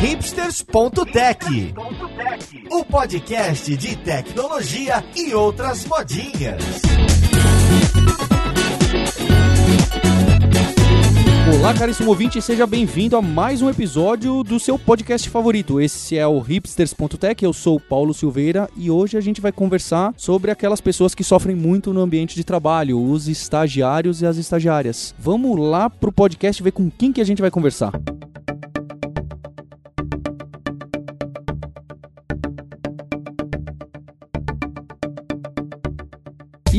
hipsters.tech, o podcast de tecnologia e outras modinhas. Olá, caríssimo ouvinte, seja bem-vindo a mais um episódio do seu podcast favorito. Esse é o hipsters.tech, eu sou o Paulo Silveira e hoje a gente vai conversar sobre aquelas pessoas que sofrem muito no ambiente de trabalho, os estagiários e as estagiárias. Vamos lá pro podcast ver com quem que a gente vai conversar.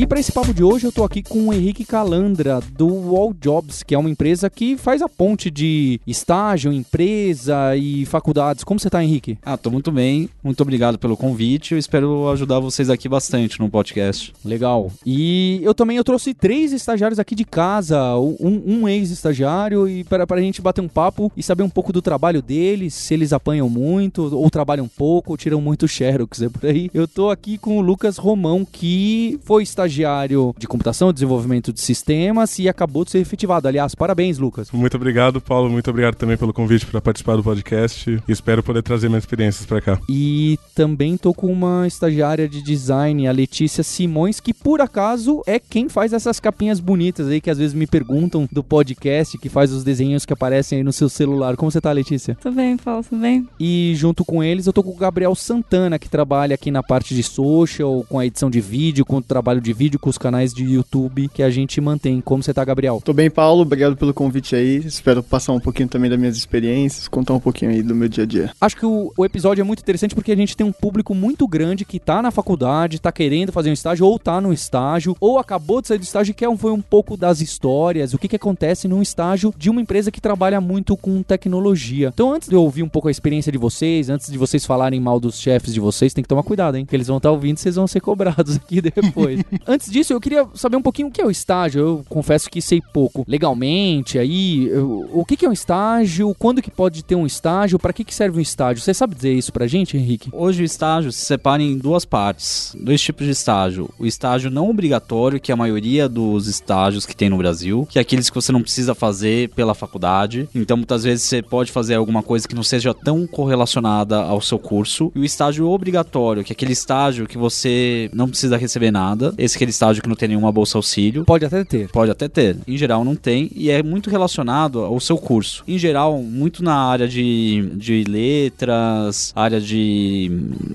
E para esse papo de hoje eu tô aqui com o Henrique Calandra do Wall Jobs, que é uma empresa que faz a ponte de estágio, empresa e faculdades. Como você tá, Henrique? Ah, tô muito bem. Muito obrigado pelo convite. Eu espero ajudar vocês aqui bastante no podcast. Legal. E eu também eu trouxe três estagiários aqui de casa, um, um ex-estagiário e para a gente bater um papo e saber um pouco do trabalho deles, se eles apanham muito ou trabalham pouco, ou tiram muito xerox é por aí. Eu tô aqui com o Lucas Romão, que foi estagiário estagiário de computação, desenvolvimento de sistemas e acabou de ser efetivado. Aliás, parabéns, Lucas. Muito obrigado, Paulo. Muito obrigado também pelo convite para participar do podcast e espero poder trazer minhas experiências para cá. E também tô com uma estagiária de design, a Letícia Simões, que por acaso é quem faz essas capinhas bonitas aí que às vezes me perguntam do podcast, que faz os desenhos que aparecem aí no seu celular. Como você tá, Letícia? Tudo bem, Paulo, tudo bem? E junto com eles eu tô com o Gabriel Santana, que trabalha aqui na parte de social, com a edição de vídeo, com o trabalho de vídeo com os canais de YouTube que a gente mantém. Como você tá, Gabriel? Tô bem, Paulo. Obrigado pelo convite aí. Espero passar um pouquinho também das minhas experiências, contar um pouquinho aí do meu dia a dia. Acho que o, o episódio é muito interessante porque a gente tem um público muito grande que tá na faculdade, tá querendo fazer um estágio, ou tá no estágio, ou acabou de sair do estágio e quer foi um pouco das histórias, o que que acontece num estágio de uma empresa que trabalha muito com tecnologia. Então, antes de eu ouvir um pouco a experiência de vocês, antes de vocês falarem mal dos chefes de vocês, tem que tomar cuidado, hein? Que eles vão estar tá ouvindo e vocês vão ser cobrados aqui depois. Antes disso, eu queria saber um pouquinho o que é o estágio. Eu confesso que sei pouco. Legalmente, aí, eu, o que, que é um estágio? Quando que pode ter um estágio? Para que, que serve um estágio? Você sabe dizer isso pra gente, Henrique? Hoje o estágio se separa em duas partes, dois tipos de estágio. O estágio não obrigatório, que é a maioria dos estágios que tem no Brasil, que é aqueles que você não precisa fazer pela faculdade. Então, muitas vezes você pode fazer alguma coisa que não seja tão correlacionada ao seu curso. E o estágio obrigatório, que é aquele estágio que você não precisa receber nada. Esse é aquele estágio que não tem nenhuma bolsa auxílio. Pode até ter. Pode até ter. Em geral não tem e é muito relacionado ao seu curso. Em geral, muito na área de, de letras, área de,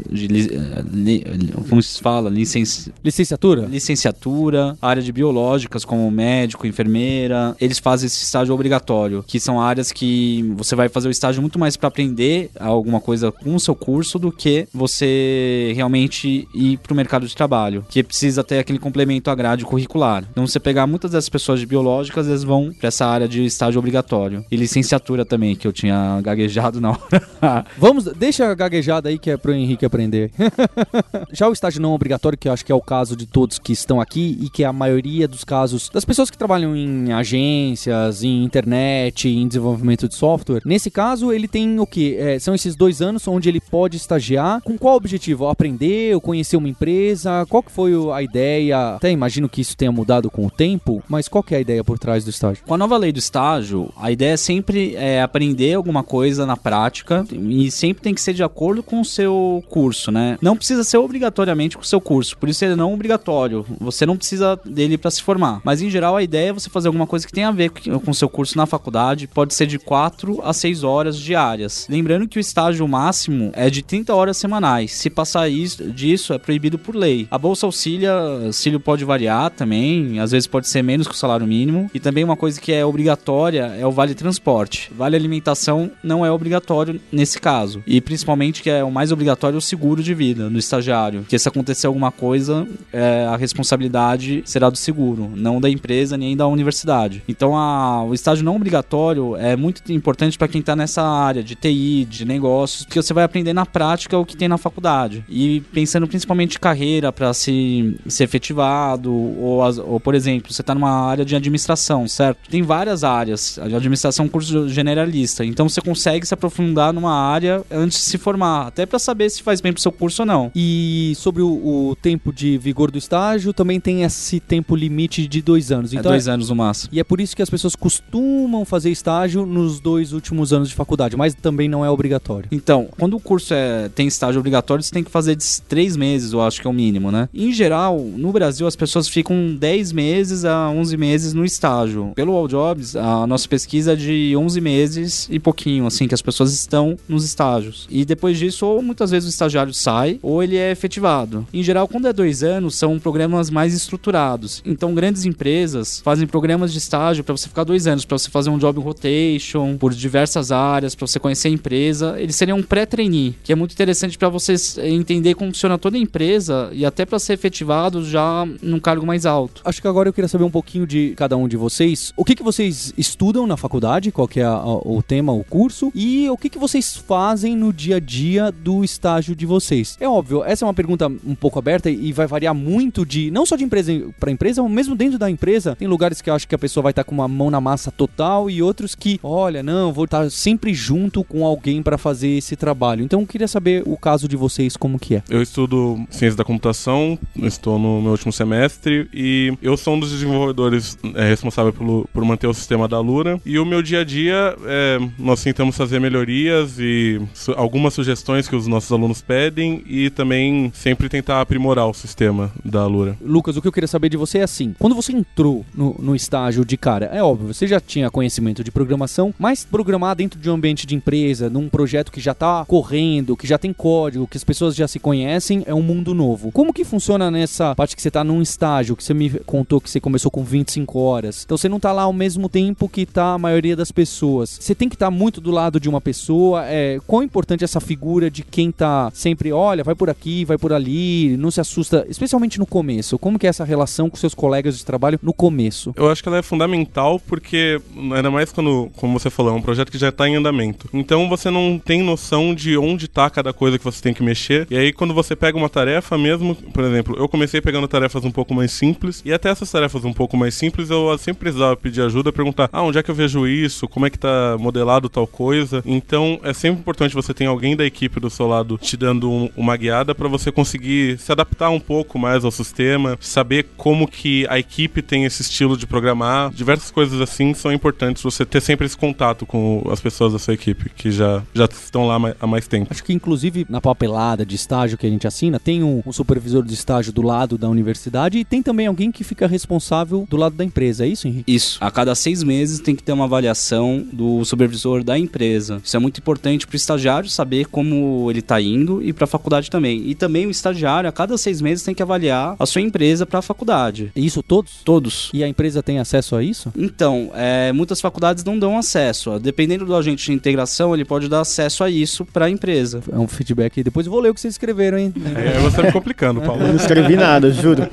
de li, como se fala, licenci... licenciatura, licenciatura, área de biológicas como médico, enfermeira. Eles fazem esse estágio obrigatório, que são áreas que você vai fazer o estágio muito mais para aprender alguma coisa com o seu curso do que você realmente ir para o mercado de trabalho, que precisa ter aquele complemento à grade curricular. Então, você pegar muitas das pessoas de biológicas, eles vão para essa área de estágio obrigatório. E licenciatura também, que eu tinha gaguejado na hora. Vamos, deixa a gaguejada aí que é pro Henrique aprender. Já o estágio não obrigatório, que eu acho que é o caso de todos que estão aqui e que é a maioria dos casos das pessoas que trabalham em agências, em internet, em desenvolvimento de software. Nesse caso, ele tem o que? É, são esses dois anos onde ele pode estagiar. Com qual objetivo? Aprender conhecer uma empresa? Qual que foi a ideia? Até imagino que isso tenha mudado com o tempo, mas qual é a ideia por trás do estágio? Com a nova lei do estágio, a ideia é sempre é aprender alguma coisa na prática e sempre tem que ser de acordo com o seu curso, né? Não precisa ser obrigatoriamente com o seu curso, por isso ele não é obrigatório. Você não precisa dele para se formar. Mas em geral a ideia é você fazer alguma coisa que tenha a ver com o seu curso na faculdade, pode ser de 4 a 6 horas diárias. Lembrando que o estágio máximo é de 30 horas semanais. Se passar isso, disso, é proibido por lei. A bolsa auxilia, auxílio pode variar também, às vezes pode ser menos que o salário mínimo. E também uma coisa que é obrigatória é o vale transporte. Vale alimentação não é obrigatório nesse caso. E principalmente que é o mais obrigatório é o seguro de vida do estagiário. Que se acontecer alguma coisa, é, a responsabilidade será do seguro, não da empresa nem da universidade. Então a, o estágio não obrigatório é muito importante para quem está nessa área de TI, de negócios, porque você vai aprender na prática o que tem na faculdade. E pensando principalmente em carreira para se, se efetivado, ou, as- ou, por exemplo, você está numa área de administração, certo? Tem várias áreas. A administração é um curso generalista, então você consegue se aprofundar numa área antes de se formar, até para saber se faz bem pro seu curso ou não. E sobre o, o tempo de vigor do estágio, também tem esse tempo limite de dois anos. é Então dois anos no máximo. E é por isso que as pessoas costumam fazer estágio nos dois últimos anos de faculdade, mas também não é obrigatório. Então, quando o curso é, tem estágio obrigatório, você tem que fazer de três meses, eu acho que é o mínimo, né? Em geral, no Brasil, as pessoas ficam 10 meses a 11 meses no estágio. Pelo All Jobs, a nossa pesquisa é de 11 meses e pouquinho, assim, que as pessoas estão nos estágios. E depois disso, ou muitas vezes o estagiário sai, ou ele é efetivado. Em geral, quando é dois anos, são programas mais estruturados. Então, grandes empresas fazem programas de estágio para você ficar dois anos, para você fazer um job rotation por diversas áreas, para você conhecer a empresa. Eles seriam um pré-trainee, que é muito interessante para vocês entender como funciona toda a empresa e até para ser efetivado já num cargo mais alto. Acho que agora eu queria saber um pouquinho de cada um de vocês. O que, que vocês estudam na faculdade? Qual que é a- a- o tema, o curso? E o que, que vocês fazem no dia a dia do estágio de vocês? É óbvio, essa é uma pergunta um pouco aberta e vai variar muito de não só de empresa para empresa, mas mesmo dentro da empresa. Tem lugares que eu acho que a pessoa vai estar com uma mão na massa total e outros que, olha, não, vou estar sempre junto com alguém para fazer esse trabalho. Então eu queria saber o caso de vocês como que é. Eu estudo ciência da computação, estou no meu último semestre e eu sou um dos desenvolvedores é, responsável pelo, por manter o sistema da Lura. E o meu dia a dia, é, nós tentamos fazer melhorias e su- algumas sugestões que os nossos alunos pedem e também sempre tentar aprimorar o sistema da Lura. Lucas, o que eu queria saber de você é assim: quando você entrou no, no estágio de cara, é óbvio, você já tinha conhecimento de programação, mas programar dentro de um ambiente de empresa, num projeto que já tá correndo, que já tem código, que as pessoas já se conhecem, é um mundo novo. Como que funciona nessa parte que você tá num estágio, que você me contou que você começou com 25 horas? Então você não tá lá ao mesmo tempo que tá a maioria das pessoas. Você tem que estar muito do lado de uma pessoa. É, quão importante é essa figura de quem tá sempre, olha, vai por aqui, vai por ali, não se assusta, especialmente no começo. Como que é essa relação com seus colegas de trabalho no começo? Eu acho que ela é fundamental porque, ainda mais quando, como você falou, é um projeto que já está em andamento. Então você não tem noção de onde está cada coisa que você tem que mexer. E aí quando você pega uma tarefa mesmo, por exemplo, eu comecei pegando tarefas um pouco mais simples e até essas tarefas um pouco mais simples eu sempre precisava pedir ajuda, perguntar, ah, onde é que eu vejo isso? Como é que tá modelado tal coisa? Então é sempre importante você ter alguém da equipe do seu lado te dando um- uma guiada para você conseguir se adaptar um pouco mais ao sistema, saber como que a equipe tem esse estilo de programar, diversas coisas assim são importantes você ter sempre esse contato com as pessoas da sua equipe que já, já estão lá há mais tempo. Acho que inclusive na papelada de estágio que a gente assina, tem um, um supervisor de estágio do lado da universidade e tem também alguém que fica responsável do lado da empresa, é isso, Henrique? Isso. A cada seis meses tem que ter uma avaliação do supervisor da empresa. Isso é muito importante para o estagiário saber como ele está indo e para a faculdade também. E também o estagiário, a cada seis meses, tem que avaliar a sua empresa para a faculdade. Isso todos? Todos. E a empresa tem acesso a isso? Então, é, muitas faculdades não dão acesso. Dependendo do agente de integração, ele pode dar acesso a isso para a empresa. É um feedback. Depois eu vou ler o que vocês escreveram, hein? É, você tá me complicando, Paulo. Eu não escrevi nada, juro.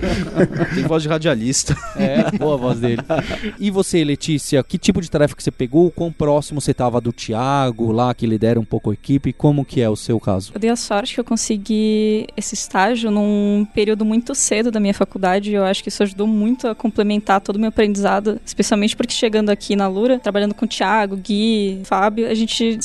Tem voz de radialista. É, boa a voz dele. E você, Letícia, que tipo de tarefa que você pegou? Quão próximo você tava do Thiago lá, que lidera um pouco a equipe? Como que é o seu caso? Eu dei a sorte que eu consegui esse estágio num período muito cedo da minha faculdade. e Eu acho que isso ajudou muito a complementar todo o meu aprendizado, especialmente porque chegando aqui na Lura, trabalhando com o Thiago, Gui, Fábio, a gente,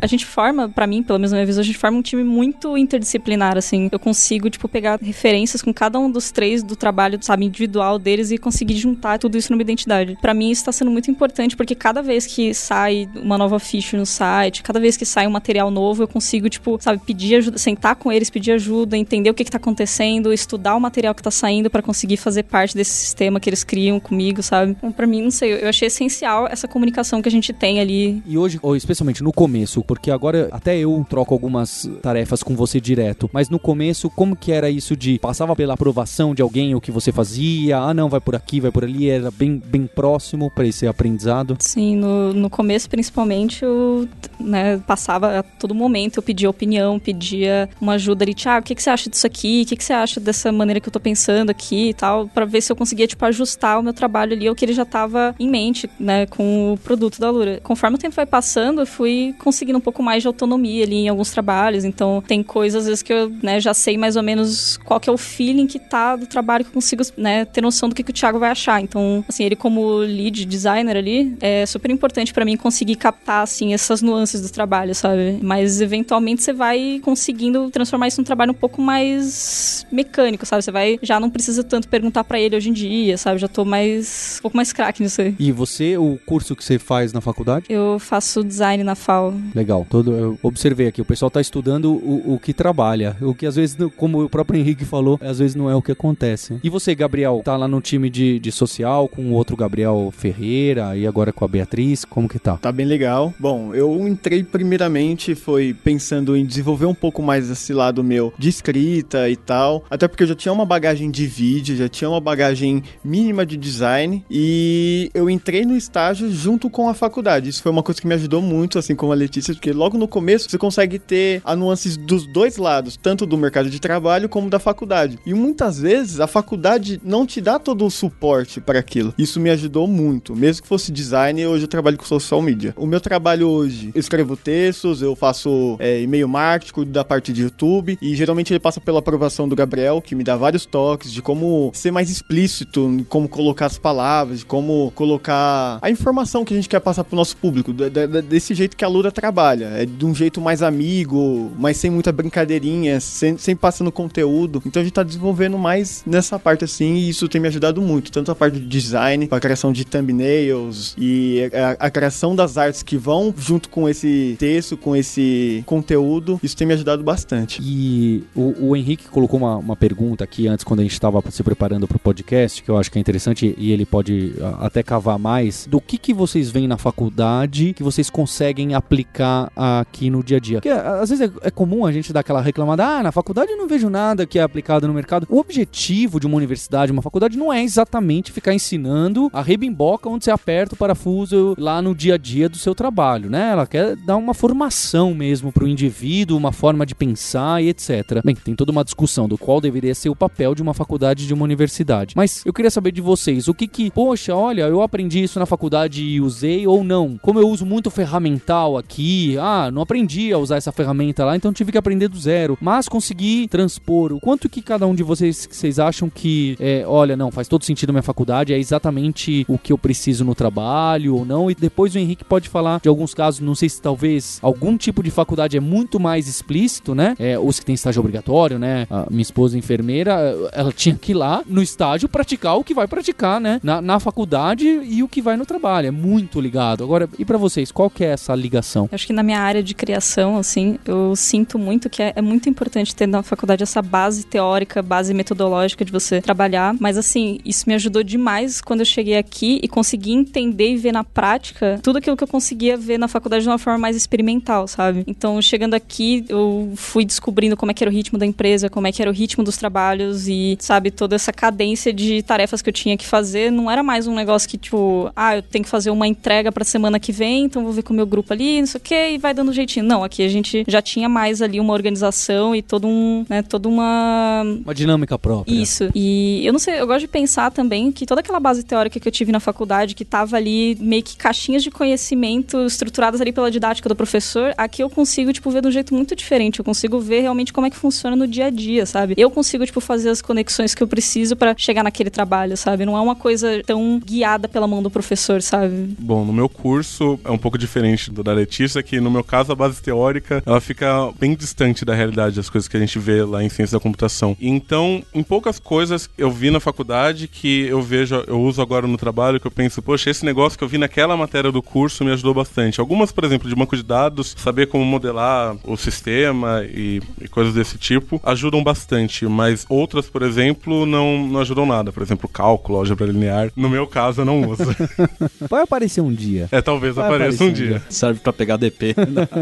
a gente forma, pra mim, pelo menos na minha visão, a gente forma um time muito interdisciplinar, assim. Eu consigo, tipo, pegar referências com cada um dos três do trabalho, sabe, individual deles e conseguir juntar tudo isso numa identidade. Pra mim, isso tá sendo muito importante, porque cada vez que sai uma nova ficha no site, cada vez que sai um material novo, eu consigo, tipo, sabe, pedir ajuda, sentar com eles, pedir ajuda, entender o que que tá acontecendo, estudar o material que tá saindo pra conseguir fazer parte desse sistema que eles criam comigo, sabe? Então, pra mim, não sei, eu achei essencial essa comunicação que a gente tem ali E hoje, ou especialmente no começo, porque agora até eu troco algumas tarefas com você direto, mas no começo, como que era isso de passava pela aprovação de alguém o que você fazia? Ah, não, vai por aqui, vai por ali, era bem, bem próximo para esse aprendizado. Sim, no, no começo, principalmente, eu né, passava a todo momento, eu pedia opinião, pedia uma ajuda ali, Thiago, o que, que você acha disso aqui? O que, que você acha dessa maneira que eu tô pensando aqui e tal? Pra ver se eu conseguia, tipo, ajustar o meu trabalho ali ao que ele já tava em mente, né, com o produto da Lura. Conforme o tempo vai passando, eu fui conseguindo um pouco mais de autonomia ali em alguns trabalhos, então tem coisas, às vezes, que eu né, já sei mais ou menos qual que é o feeling que gostar do trabalho, que eu consigo, né, ter noção do que, que o Thiago vai achar. Então, assim, ele como lead designer ali, é super importante para mim conseguir captar, assim, essas nuances do trabalho, sabe? Mas, eventualmente, você vai conseguindo transformar isso num trabalho um pouco mais mecânico, sabe? Você vai, já não precisa tanto perguntar para ele hoje em dia, sabe? Já tô mais, um pouco mais craque nisso aí. E você, o curso que você faz na faculdade? Eu faço design na FAO. Legal. Todo, eu observei aqui, o pessoal tá estudando o, o que trabalha. O que às vezes, como o próprio Henrique falou, às vezes não é o que acontece. E você, Gabriel, tá lá no time de, de social com o outro Gabriel Ferreira e agora com a Beatriz, como que tá? Tá bem legal. Bom, eu entrei primeiramente foi pensando em desenvolver um pouco mais esse lado meu de escrita e tal, até porque eu já tinha uma bagagem de vídeo, já tinha uma bagagem mínima de design e eu entrei no estágio junto com a faculdade. Isso foi uma coisa que me ajudou muito, assim como a Letícia, porque logo no começo você consegue ter a nuances dos dois lados, tanto do mercado de trabalho como da faculdade. E muitas vezes a faculdade não te dá todo o suporte para aquilo. Isso me ajudou muito. Mesmo que fosse design, hoje eu trabalho com social media. O meu trabalho hoje, eu escrevo textos, eu faço é, e-mail marketing, cuido da parte de YouTube e geralmente ele passa pela aprovação do Gabriel, que me dá vários toques de como ser mais explícito, como colocar as palavras, de como colocar a informação que a gente quer passar pro nosso público, desse jeito que a Lura trabalha. É de um jeito mais amigo, mas sem muita brincadeirinha, sem, sem passando conteúdo. Então a gente tá desenvolvendo mais nessa parte assim, e isso tem me ajudado muito. Tanto a parte de design, a criação de thumbnails e a, a criação das artes que vão junto com esse texto, com esse conteúdo, isso tem me ajudado bastante. E o, o Henrique colocou uma, uma pergunta aqui antes, quando a gente estava se preparando para o podcast, que eu acho que é interessante e ele pode até cavar mais. Do que, que vocês veem na faculdade que vocês conseguem aplicar aqui no dia a dia? Porque às vezes é, é comum a gente dar aquela reclamada: ah, na faculdade eu não vejo nada que é aplicado no mercado. O de uma universidade, uma faculdade, não é exatamente ficar ensinando a rebimboca onde você aperta o parafuso lá no dia a dia do seu trabalho, né? Ela quer dar uma formação mesmo para o indivíduo, uma forma de pensar e etc. Bem, tem toda uma discussão do qual deveria ser o papel de uma faculdade de uma universidade. Mas eu queria saber de vocês, o que que, poxa, olha, eu aprendi isso na faculdade e usei ou não? Como eu uso muito ferramental aqui, ah, não aprendi a usar essa ferramenta lá, então tive que aprender do zero, mas consegui transpor. O quanto que cada um de vocês que vocês acham que, é, olha, não, faz todo sentido minha faculdade, é exatamente o que eu preciso no trabalho ou não? E depois o Henrique pode falar de alguns casos, não sei se talvez algum tipo de faculdade é muito mais explícito, né? É, os que tem estágio obrigatório, né? A minha esposa enfermeira, ela tinha que ir lá no estágio praticar o que vai praticar, né? Na, na faculdade e o que vai no trabalho. É muito ligado. Agora, e pra vocês, qual que é essa ligação? Acho que na minha área de criação, assim, eu sinto muito que é, é muito importante ter na faculdade essa base teórica, base metodológica de você trabalhar. Mas, assim, isso me ajudou demais quando eu cheguei aqui e consegui entender e ver na prática tudo aquilo que eu conseguia ver na faculdade de uma forma mais experimental, sabe? Então, chegando aqui, eu fui descobrindo como é que era o ritmo da empresa, como é que era o ritmo dos trabalhos e, sabe, toda essa cadência de tarefas que eu tinha que fazer. Não era mais um negócio que, tipo, ah, eu tenho que fazer uma entrega pra semana que vem, então vou ver com o meu grupo ali, não sei o que, e vai dando jeitinho. Não, aqui a gente já tinha mais ali uma organização e todo um, né, toda uma Uma dinâmica própria. isso. E eu não sei, eu gosto de pensar também que toda aquela base teórica que eu tive na faculdade, que tava ali meio que caixinhas de conhecimento estruturadas ali pela didática do professor, aqui eu consigo, tipo, ver de um jeito muito diferente. Eu consigo ver realmente como é que funciona no dia a dia, sabe? Eu consigo, tipo, fazer as conexões que eu preciso pra chegar naquele trabalho, sabe? Não é uma coisa tão guiada pela mão do professor, sabe? Bom, no meu curso é um pouco diferente do da Letícia, que no meu caso a base teórica ela fica bem distante da realidade das coisas que a gente vê lá em ciência da computação. Então, em poucas coisas eu vi na faculdade que eu vejo, eu uso agora no trabalho, que eu penso, poxa, esse negócio que eu vi naquela matéria do curso me ajudou bastante. Algumas, por exemplo, de banco de dados, saber como modelar o sistema e, e coisas desse tipo ajudam bastante, mas outras, por exemplo, não, não ajudam nada. Por exemplo, cálculo, álgebra linear. No meu caso, eu não uso. Vai aparecer um dia. É, talvez Vai apareça um um dia. Serve pra pegar DP.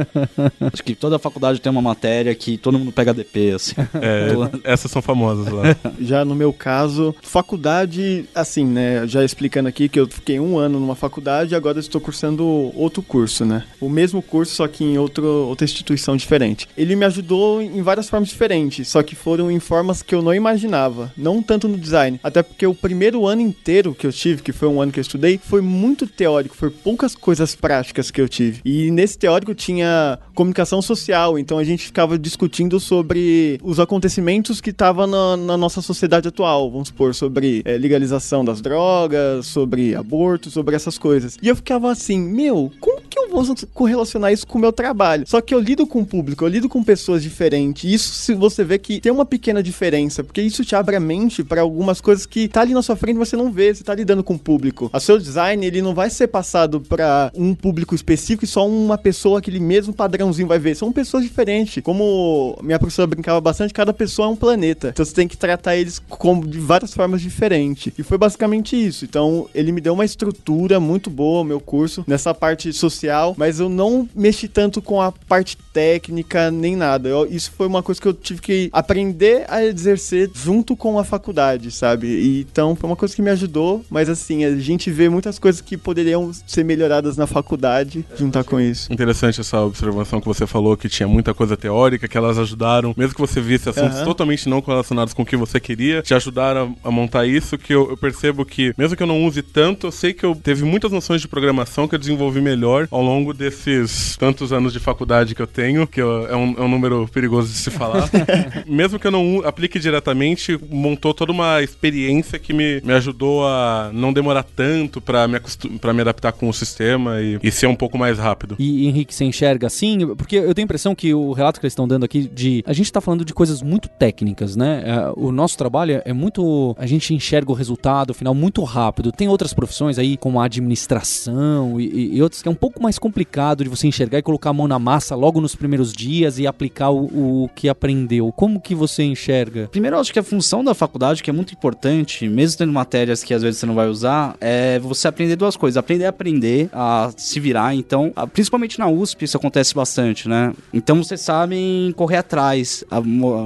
Acho que toda faculdade tem uma matéria que todo mundo pega DP, assim. É, essas são famosas lá. Já no meu caso, faculdade, assim, né? Já explicando aqui que eu fiquei um ano numa faculdade e agora estou cursando outro curso, né? O mesmo curso, só que em outro, outra instituição diferente. Ele me ajudou em várias formas diferentes, só que foram em formas que eu não imaginava. Não tanto no design. Até porque o primeiro ano inteiro que eu tive, que foi um ano que eu estudei, foi muito teórico, foi poucas coisas práticas que eu tive. E nesse teórico tinha comunicação social, então a gente ficava discutindo sobre os acontecimentos que estavam na, na nossa sociedade atual, vamos supor, sobre é, legalização das drogas, sobre aborto, sobre essas coisas. E eu ficava assim, meu, como que eu vou correlacionar isso com o meu trabalho? Só que eu lido com o público, eu lido com pessoas diferentes. E isso se você vê que tem uma pequena diferença, porque isso te abre a mente para algumas coisas que tá ali na sua frente você não vê, você tá lidando com o público. O seu design, ele não vai ser passado para um público específico e só uma pessoa, aquele mesmo padrãozinho vai ver. São pessoas diferentes. Como minha professora brincava bastante, cada pessoa é um planeta. Então você tem que tratar eles como de várias formas diferentes. E foi basicamente isso. Então ele me deu uma estrutura muito boa, meu curso, nessa parte social, mas eu não mexi tanto com a parte técnica nem nada. Eu, isso foi uma coisa que eu tive que aprender a exercer junto com a faculdade, sabe? E, então foi uma coisa que me ajudou, mas assim, a gente vê muitas coisas que poderiam ser melhoradas na faculdade juntar com isso. Interessante essa observação que você falou, que tinha muita coisa teórica, que elas ajudaram, mesmo que você visse assuntos uhum. totalmente não relacionados com o que você queria, te ajudaram a, a montar isso, que eu, eu, percebo que, mesmo que eu não use tanto, eu sei que eu teve muitas noções de programação que eu desenvolvi melhor ao longo desses tantos anos de faculdade que eu tenho, que eu, é, um, é um número perigoso de se falar. mesmo que eu não aplique diretamente, montou toda uma experiência que me, me ajudou a não demorar tanto para me, pra me adaptar com o sistema e, e ser um pouco mais rápido. E Henrique, você enxerga assim? Porque eu tenho a impressão que o relato que eles estão dando aqui de. A gente tá falando de coisas muito técnicas, né? O nosso trabalho é muito. A gente enxerga o resultado, final, muito rápido. Tem outras profissões aí, como a administração e, e outras, que é um pouco mais complicado de você enxergar e colocar a mão na massa logo nos primeiros dias e aplicar o, o que aprendeu. Como que você enxerga? Primeiro, acho que a função da faculdade, que é muito importante, mesmo tendo matérias que às vezes você não vai usar, é você aprender duas coisas. Aprender a aprender, a se virar. Então, principalmente na USP, isso acontece bastante, né? Então, vocês sabem correr atrás,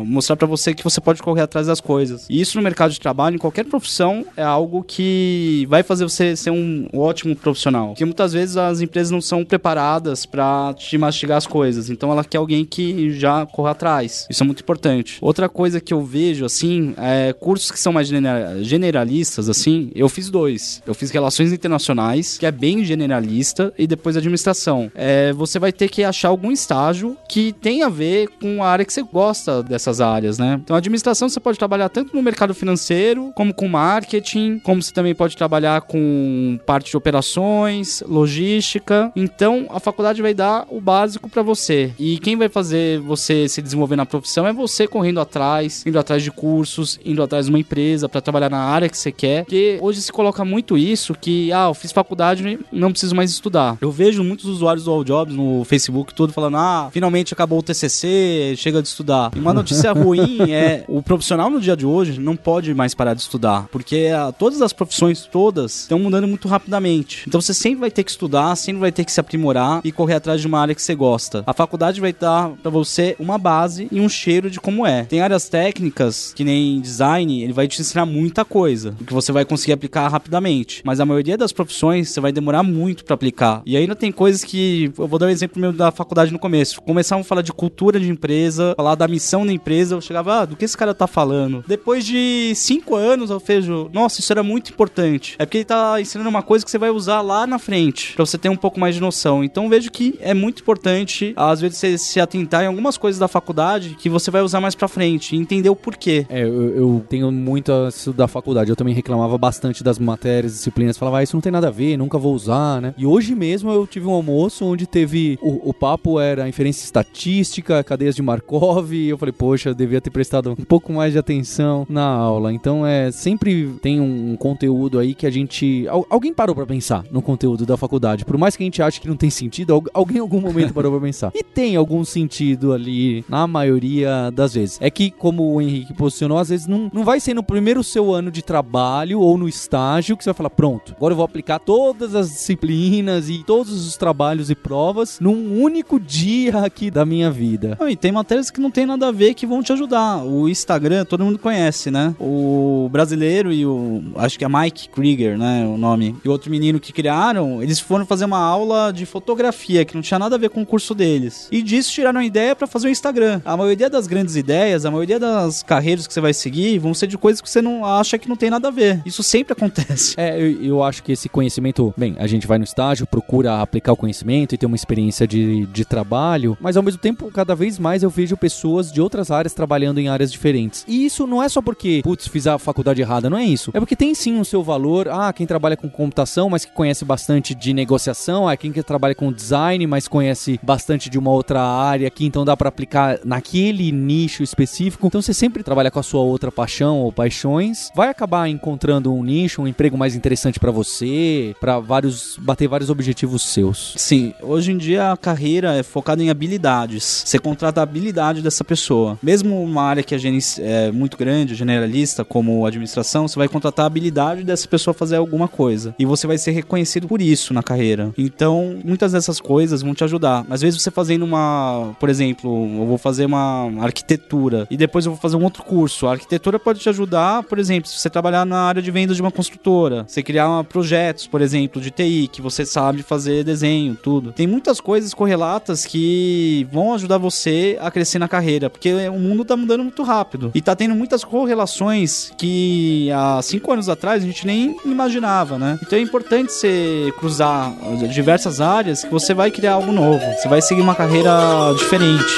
mostrar para você que você pode correr atrás das coisas. E isso no mercado de trabalho, em qualquer profissão, é algo que vai fazer você ser um ótimo profissional. Porque muitas vezes as empresas não são preparadas para te mastigar as coisas. Então, ela quer alguém que já corra atrás. Isso é muito importante. Outra coisa que eu vejo, assim, é cursos que são mais generalistas, assim, eu fiz dois. Eu fiz Relações Internacionais, que é bem generalista, e depois Administração. É, você vai ter que achar algum estágio que tenha a ver com a área que você gosta dessas áreas, né? Então, administração você pode trabalhar tanto no mercado financeiro, como com marketing, como você também pode trabalhar com parte de operações, logística. Então, a faculdade vai dar o básico para você. E quem vai fazer você se desenvolver na profissão é você correndo atrás, indo atrás de cursos, indo atrás de uma empresa para trabalhar na área que você quer. Porque hoje se coloca muito isso que, ah, eu fiz faculdade, não preciso mais estudar. Eu vejo muitos usuários do All Jobs no Facebook todo falando, ah, finalmente acabou o TCC, chega de estudar. E uma notícia ruim é o profissional no dia de hoje não pode mais parar de estudar, porque ah, todas as profissões todas estão mudando muito rapidamente. Então você sempre vai ter que estudar, sempre vai ter que se aprimorar e correr atrás de uma área que você gosta. A faculdade vai dar para você uma base e um cheiro de como é. Tem áreas técnicas, que nem design, ele vai te ensinar muita coisa, que você vai conseguir aplicar rapidamente. Mas a maioria das profissões você vai demorar muito para aplicar. E ainda tem coisas que eu vou dar um exemplo meu da faculdade no começo. Começavam a falar de cultura de empresa, falar da missão da empresa, eu chegava, ah, do que esse cara tá falando? Depois de cinco anos eu vejo, nossa, isso era muito importante. É porque ele tá ensinando uma coisa que você vai usar lá na frente, pra você ter um pouco mais de noção. Então vejo que é muito importante, às vezes, você se atentar em algumas coisas da faculdade que você vai usar mais pra frente e entender o porquê. É, eu, eu tenho muito isso da faculdade. Eu também reclamava bastante das matérias, disciplinas. Falava, ah, isso não tem nada a ver, nunca vou usar, né? E hoje mesmo eu tive um almoço onde teve. O, o papo era inferência estatística, cadeias de Markov. E eu falei, poxa, eu devia ter prestado um pouco mais de atenção na aula. Então é sempre tem um conteúdo aí que a gente. Alguém parou para pensar no conteúdo da faculdade. Por mais que a gente ache que não tem sentido, alguém em algum momento parou pra pensar. E tem algum sentido ali, na maioria das vezes. É que, como o Henrique posicionou, às vezes não, não vai ser no primeiro seu ano de trabalho ou no estágio que você vai falar, pronto, agora eu vou aplicar todas as disciplinas e todos os trabalhos e provas num único dia aqui da minha vida. e tem matérias que não tem nada a ver que vão te ajudar. O Instagram, todo mundo conhece, né? O brasileiro e o. Acho que é Mike Krieger, né? O nome. E outro menino que criaram, eles foram fazer uma aula aula de fotografia que não tinha nada a ver com o curso deles. E disso tiraram a ideia para fazer o Instagram. A maioria das grandes ideias, a maioria das carreiras que você vai seguir vão ser de coisas que você não acha que não tem nada a ver. Isso sempre acontece. É, eu, eu acho que esse conhecimento, bem, a gente vai no estágio, procura aplicar o conhecimento e ter uma experiência de, de trabalho, mas ao mesmo tempo, cada vez mais eu vejo pessoas de outras áreas trabalhando em áreas diferentes. E isso não é só porque, putz, fiz a faculdade errada, não é isso. É porque tem sim o seu valor. Ah, quem trabalha com computação, mas que conhece bastante de negociação, ah, quem que trabalha com design, mas conhece bastante de uma outra área aqui, então dá para aplicar naquele nicho específico. Então você sempre trabalha com a sua outra paixão ou paixões, vai acabar encontrando um nicho, um emprego mais interessante para você, para vários bater vários objetivos seus. Sim, hoje em dia a carreira é focada em habilidades. Você contrata a habilidade dessa pessoa. Mesmo uma área que a gente é muito grande, generalista, como administração, você vai contratar a habilidade dessa pessoa fazer alguma coisa. E você vai ser reconhecido por isso na carreira. Então, muitas dessas coisas vão te ajudar. Às vezes você fazendo uma, por exemplo, eu vou fazer uma arquitetura e depois eu vou fazer um outro curso. A arquitetura pode te ajudar, por exemplo, se você trabalhar na área de vendas de uma construtora, você criar projetos, por exemplo, de TI, que você sabe fazer desenho, tudo. Tem muitas coisas correlatas que vão ajudar você a crescer na carreira, porque o mundo tá mudando muito rápido e tá tendo muitas correlações que há cinco anos atrás a gente nem imaginava, né? Então é importante você cruzar diversas áreas que você vai criar algo novo, você vai seguir uma carreira diferente.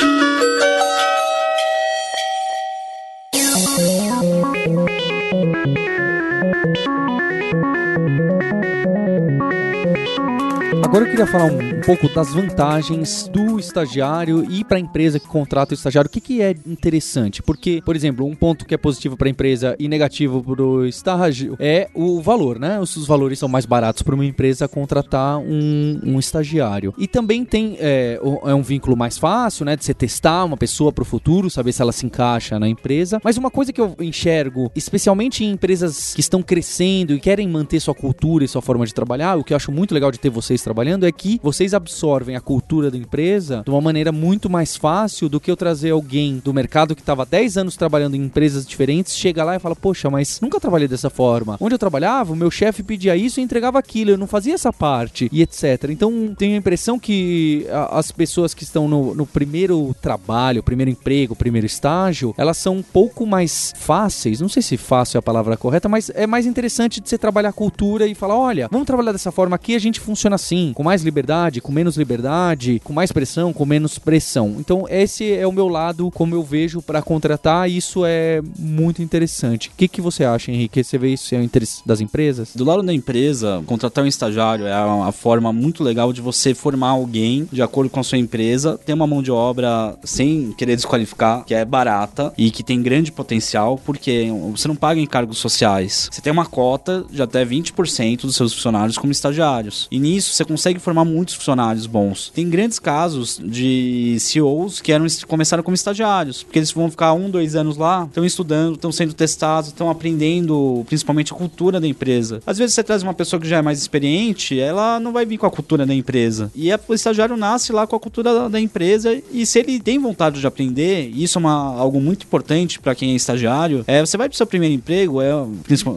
Agora eu queria falar um, um pouco das vantagens do estagiário e para a empresa que contrata o estagiário. O que, que é interessante? Porque, por exemplo, um ponto que é positivo para a empresa e negativo para o estágio é o valor, né? Os, os valores são mais baratos para uma empresa contratar um, um, estagiário. E também tem é, é um vínculo mais fácil, né? De você testar uma pessoa para o futuro, saber se ela se encaixa na empresa. Mas uma coisa que eu enxergo, especialmente em empresas que estão crescendo e querem manter sua cultura e sua forma de trabalhar, o que eu acho muito legal de ter vocês trabalhando trabalhando é que vocês absorvem a cultura da empresa de uma maneira muito mais fácil do que eu trazer alguém do mercado que estava 10 anos trabalhando em empresas diferentes, chega lá e fala: Poxa, mas nunca trabalhei dessa forma. Onde eu trabalhava, o meu chefe pedia isso e entregava aquilo, eu não fazia essa parte e etc. Então tenho a impressão que as pessoas que estão no, no primeiro trabalho, primeiro emprego, primeiro estágio, elas são um pouco mais fáceis. Não sei se fácil é a palavra correta, mas é mais interessante de você trabalhar a cultura e falar: olha, vamos trabalhar dessa forma aqui, a gente funciona assim com mais liberdade, com menos liberdade, com mais pressão, com menos pressão. Então, esse é o meu lado, como eu vejo para contratar, e isso é muito interessante. O que, que você acha, Henrique? Você vê isso é o interesse das empresas? Do lado da empresa, contratar um estagiário é uma forma muito legal de você formar alguém de acordo com a sua empresa, ter uma mão de obra sem querer desqualificar, que é barata e que tem grande potencial, porque você não paga encargos sociais. Você tem uma cota de até 20% dos seus funcionários como estagiários. E nisso você consegue consegue formar muitos funcionários bons. Tem grandes casos de CEOs que eram, começaram como estagiários, porque eles vão ficar um, dois anos lá, estão estudando, estão sendo testados, estão aprendendo principalmente a cultura da empresa. Às vezes você traz uma pessoa que já é mais experiente, ela não vai vir com a cultura da empresa. E é, o estagiário nasce lá com a cultura da empresa e se ele tem vontade de aprender, isso é uma, algo muito importante para quem é estagiário, é, você vai para o seu primeiro emprego, é,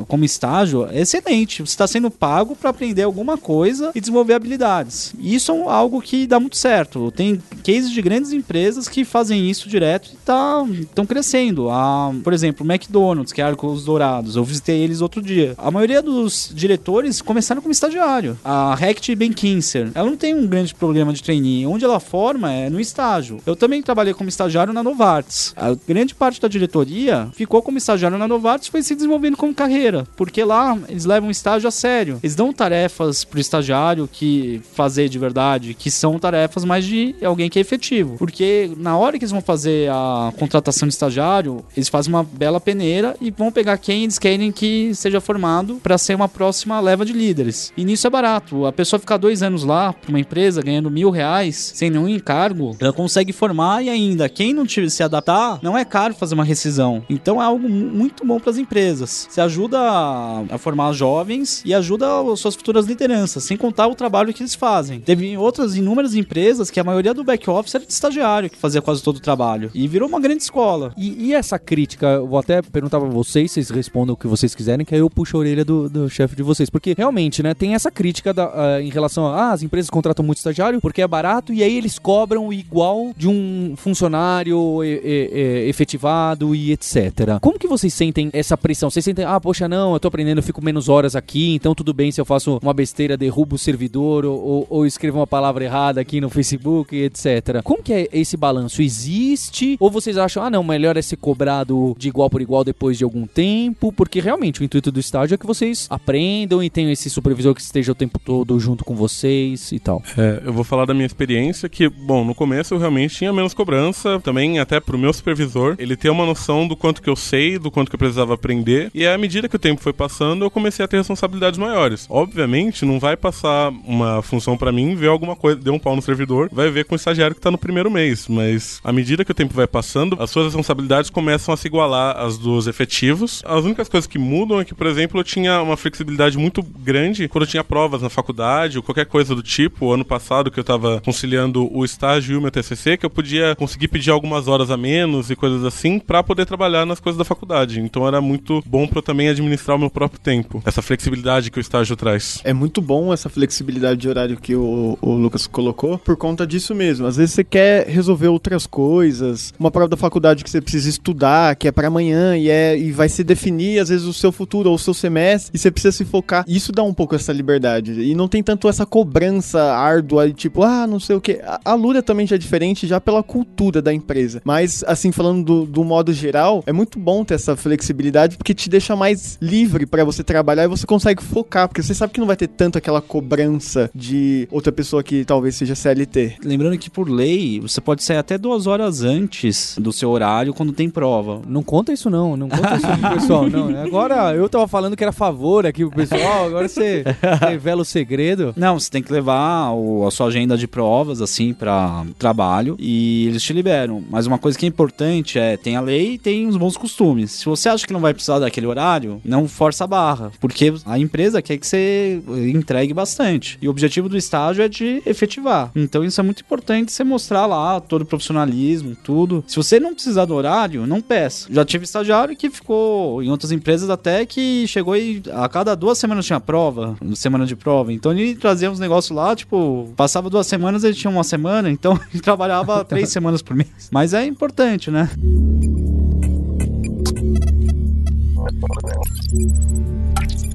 como estágio, é excelente. Você está sendo pago para aprender alguma coisa e desenvolver habilidades habilidades. E isso é algo que dá muito certo. Tem cases de grandes empresas que fazem isso direto e estão tá, crescendo. A, por exemplo, o McDonald's, que é Arcos Dourados, eu visitei eles outro dia. A maioria dos diretores começaram como estagiário. A Rect Benkinser, ela não tem um grande problema de trainee. Onde ela forma é no estágio. Eu também trabalhei como estagiário na Novartis. A grande parte da diretoria ficou como estagiário na Novartis e foi se desenvolvendo como carreira. Porque lá eles levam o estágio a sério. Eles dão tarefas pro estagiário que fazer de verdade, que são tarefas mais de alguém que é efetivo. Porque na hora que eles vão fazer a contratação de estagiário, eles fazem uma bela peneira e vão pegar quem eles querem que seja formado para ser uma próxima leva de líderes. E nisso é barato. A pessoa ficar dois anos lá para uma empresa ganhando mil reais sem nenhum encargo, ela consegue formar e ainda quem não tiver se adaptar, não é caro fazer uma rescisão. Então é algo muito bom para as empresas. Você ajuda a formar jovens e ajuda as suas futuras lideranças, sem contar o trabalho que eles fazem. Teve outras inúmeras empresas que a maioria do back-office era de estagiário, que fazia quase todo o trabalho. E virou uma grande escola. E, e essa crítica, eu vou até perguntar pra vocês, vocês respondam o que vocês quiserem, que aí eu puxo a orelha do, do chefe de vocês. Porque realmente, né, tem essa crítica da, ah, em relação a, ah, as empresas contratam muito estagiário porque é barato e aí eles cobram igual de um funcionário e- e- e- efetivado e etc. Como que vocês sentem essa pressão? Vocês sentem, ah, poxa, não, eu tô aprendendo, eu fico menos horas aqui, então tudo bem se eu faço uma besteira, derrubo o servidor ou, ou, escrevo uma palavra errada aqui no Facebook etc. Como que é esse balanço? Existe? Ou vocês acham, ah, não, melhor é ser cobrado de igual por igual depois de algum tempo? Porque realmente o intuito do estágio é que vocês aprendam e tenham esse supervisor que esteja o tempo todo junto com vocês e tal. É, eu vou falar da minha experiência que, bom, no começo eu realmente tinha menos cobrança, também até pro meu supervisor, ele ter uma noção do quanto que eu sei, do quanto que eu precisava aprender, e à medida que o tempo foi passando, eu comecei a ter responsabilidades maiores. Obviamente, não vai passar uma função pra mim, ver alguma coisa, deu um pau no servidor, vai ver com o estagiário que tá no primeiro mês, mas à medida que o tempo vai passando, as suas responsabilidades começam a se igualar às dos efetivos. As únicas coisas que mudam é que, por exemplo, eu tinha uma flexibilidade muito grande quando eu tinha provas na faculdade ou qualquer coisa do tipo. Ano passado que eu tava conciliando o estágio e o meu TCC, que eu podia conseguir pedir algumas horas a menos e coisas assim pra poder trabalhar nas coisas da faculdade. Então era muito bom pra eu também administrar o meu próprio tempo. Essa flexibilidade que o estágio traz. É muito bom essa flexibilidade de horário que o, o Lucas colocou, por conta disso mesmo. Às vezes você quer resolver outras coisas, uma prova da faculdade que você precisa estudar, que é para amanhã e, é, e vai se definir, às vezes, o seu futuro ou o seu semestre, e você precisa se focar. Isso dá um pouco essa liberdade. E não tem tanto essa cobrança árdua, tipo, ah, não sei o que. A, a Lura também já é diferente, já pela cultura da empresa. Mas, assim, falando do, do modo geral, é muito bom ter essa flexibilidade, porque te deixa mais livre para você trabalhar e você consegue focar, porque você sabe que não vai ter tanto aquela cobrança de outra pessoa que talvez seja CLT. Lembrando que por lei, você pode sair até duas horas antes do seu horário quando tem prova. Não conta isso não, não conta isso pro pessoal, não. Agora eu tava falando que era favor aqui pro pessoal, agora você revela o segredo. Não, você tem que levar o- a sua agenda de provas, assim, pra trabalho e eles te liberam. Mas uma coisa que é importante é, tem a lei e tem os bons costumes. Se você acha que não vai precisar daquele horário, não força a barra, porque a empresa quer que você entregue bastante. E o objetivo do estágio é de efetivar. Então isso é muito importante você mostrar lá todo o profissionalismo, tudo. Se você não precisar do horário, não peça. Já tive estagiário que ficou em outras empresas até que chegou e a cada duas semanas tinha prova, semana de prova. Então ele trazia uns negócios lá, tipo, passava duas semanas, ele tinha uma semana, então ele trabalhava três semanas por mês. Mas é importante, né?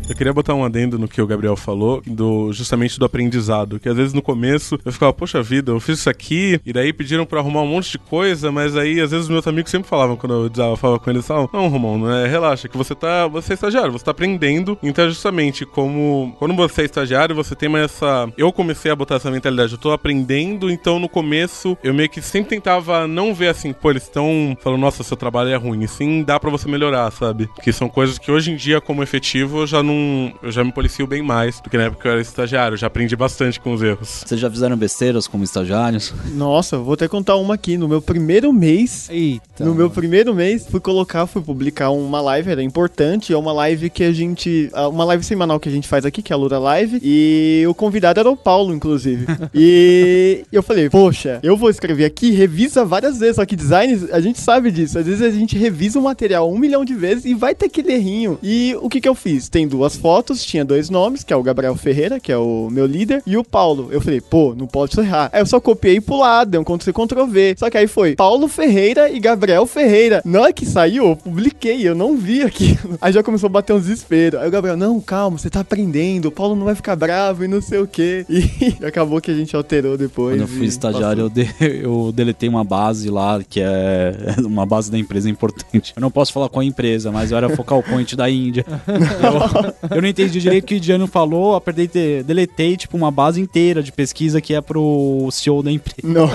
Eu queria botar um adendo no que o Gabriel falou, do justamente do aprendizado. Que às vezes no começo eu ficava, poxa vida, eu fiz isso aqui, e daí pediram pra arrumar um monte de coisa, mas aí às vezes os meus amigos sempre falavam, quando eu desabafava com eles, falavam, não, Romão, não é, relaxa, que você tá. Você é estagiário, você tá aprendendo. Então, justamente, como quando você é estagiário, você tem mais essa. Eu comecei a botar essa mentalidade, eu tô aprendendo, então no começo eu meio que sempre tentava não ver assim, pô, eles estão falando, nossa, seu trabalho é ruim. E sim dá pra você melhorar, sabe? Que são coisas que hoje em dia, como efetivo, eu já não. Eu já me policio bem mais do que na época que eu era estagiário. Eu já aprendi bastante com os erros. Vocês já fizeram besteiras como estagiários? Nossa, vou até contar uma aqui. No meu primeiro mês, Eita. no meu primeiro mês, fui colocar, fui publicar uma live, era importante, é uma live que a gente, ah, uma live semanal que a gente faz aqui, que é a Lura Live, e o convidado era o Paulo, inclusive. e eu falei, poxa, eu vou escrever aqui, revisa várias vezes, só que design, a gente sabe disso, às vezes a gente revisa o material um milhão de vezes e vai ter aquele errinho. E o que que eu fiz? Tem duas fotos, tinha dois nomes, que é o Gabriel Ferreira, que é o meu líder, e o Paulo. Eu falei, pô, não pode errar. Aí eu só copiei pro lado, dei um Ctrl-C, Ctrl-V. Só que aí foi Paulo Ferreira e Gabriel Ferreira. Na hora que saiu, eu publiquei, eu não vi aquilo. Aí já começou a bater um desespero. Aí o Gabriel, não, calma, você tá aprendendo, o Paulo não vai ficar bravo e não sei o quê. E acabou que a gente alterou depois. Quando eu fui estagiário, eu, de- eu deletei uma base lá, que é uma base da empresa importante. Eu não posso falar qual empresa, mas eu era focal point da Índia. Eu, eu não entendi direito o que o Diano falou, apertei, de- deletei, tipo, uma base inteira de pesquisa que é pro CEO da empresa. Não.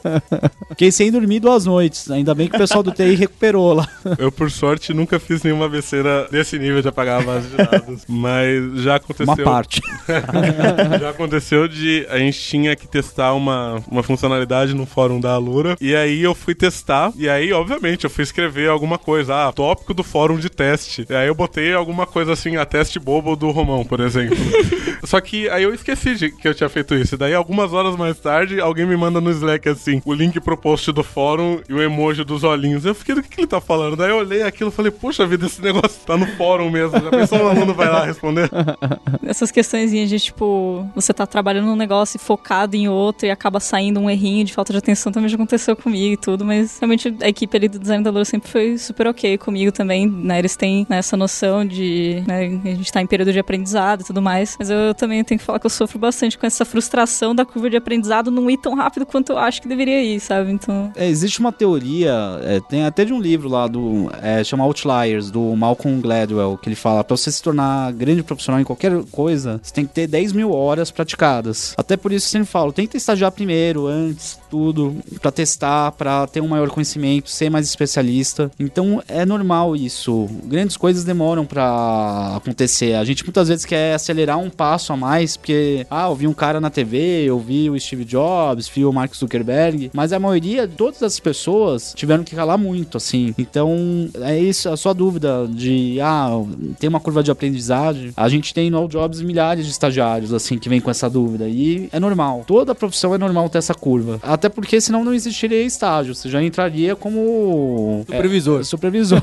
Fiquei sem dormir duas noites. Ainda bem que o pessoal do TI recuperou lá. Eu, por sorte, nunca fiz nenhuma besteira desse nível de apagar a base de dados. Mas já aconteceu. Uma parte. Já aconteceu de a gente tinha que testar uma, uma funcionalidade no fórum da Alura. E aí eu fui testar. E aí, obviamente, eu fui escrever alguma coisa. Ah, tópico do fórum de teste. E aí eu botei alguma coisa assim, a teste bobo do Romão, por exemplo. Só que aí eu esqueci de que eu tinha feito isso. E daí, algumas horas mais tarde, alguém me manda no Slack assim, o link pro post do fórum e o emoji dos olhinhos. Eu fiquei, do que, que ele tá falando? Daí eu olhei aquilo e falei, poxa vida, esse negócio tá no fórum mesmo. Já pensou um aluno vai lá responder? Essas questões de, tipo, você tá trabalhando num negócio e focado em outro e acaba saindo um errinho de falta de atenção também já aconteceu comigo e tudo, mas realmente a equipe ali do design da Lura sempre foi super ok comigo também, né? Eles têm né, essa noção de, né, a gente tá em período de aprendizado e tudo mais, mas eu também tenho que falar que eu sofro bastante com essa frustração da curva de aprendizado não ir tão rápido quanto eu acho que deveria ir, sabe? Então... É, existe uma teoria, é, tem até de um livro lá do, é, chama Outliers, do Malcolm Gladwell, que ele fala, pra você se tornar grande profissional em qualquer coisa, você tem que ter 10 mil horas praticadas. Até por isso eu sempre falo, tenta estagiar primeiro, antes, tudo, pra testar, pra ter um maior conhecimento, ser mais especialista. Então é normal isso. Grandes coisas demoram pra acontecer. A gente muitas vezes quer acelerar um passo a mais, porque, ah, eu vi um cara na TV, eu vi o Steve Jobs, vi o Mark Zuckerberg, mas a maioria, todas as pessoas tiveram que ralar muito, assim. Então, é isso, a sua dúvida de, ah, tem uma curva de aprendizagem. A gente tem no All Jobs milhares de estagiários, assim, que vem com essa dúvida. E é normal. Toda profissão é normal ter essa curva. Até porque senão não existiria estágio. Você já entraria como. Supervisor. É, supervisor.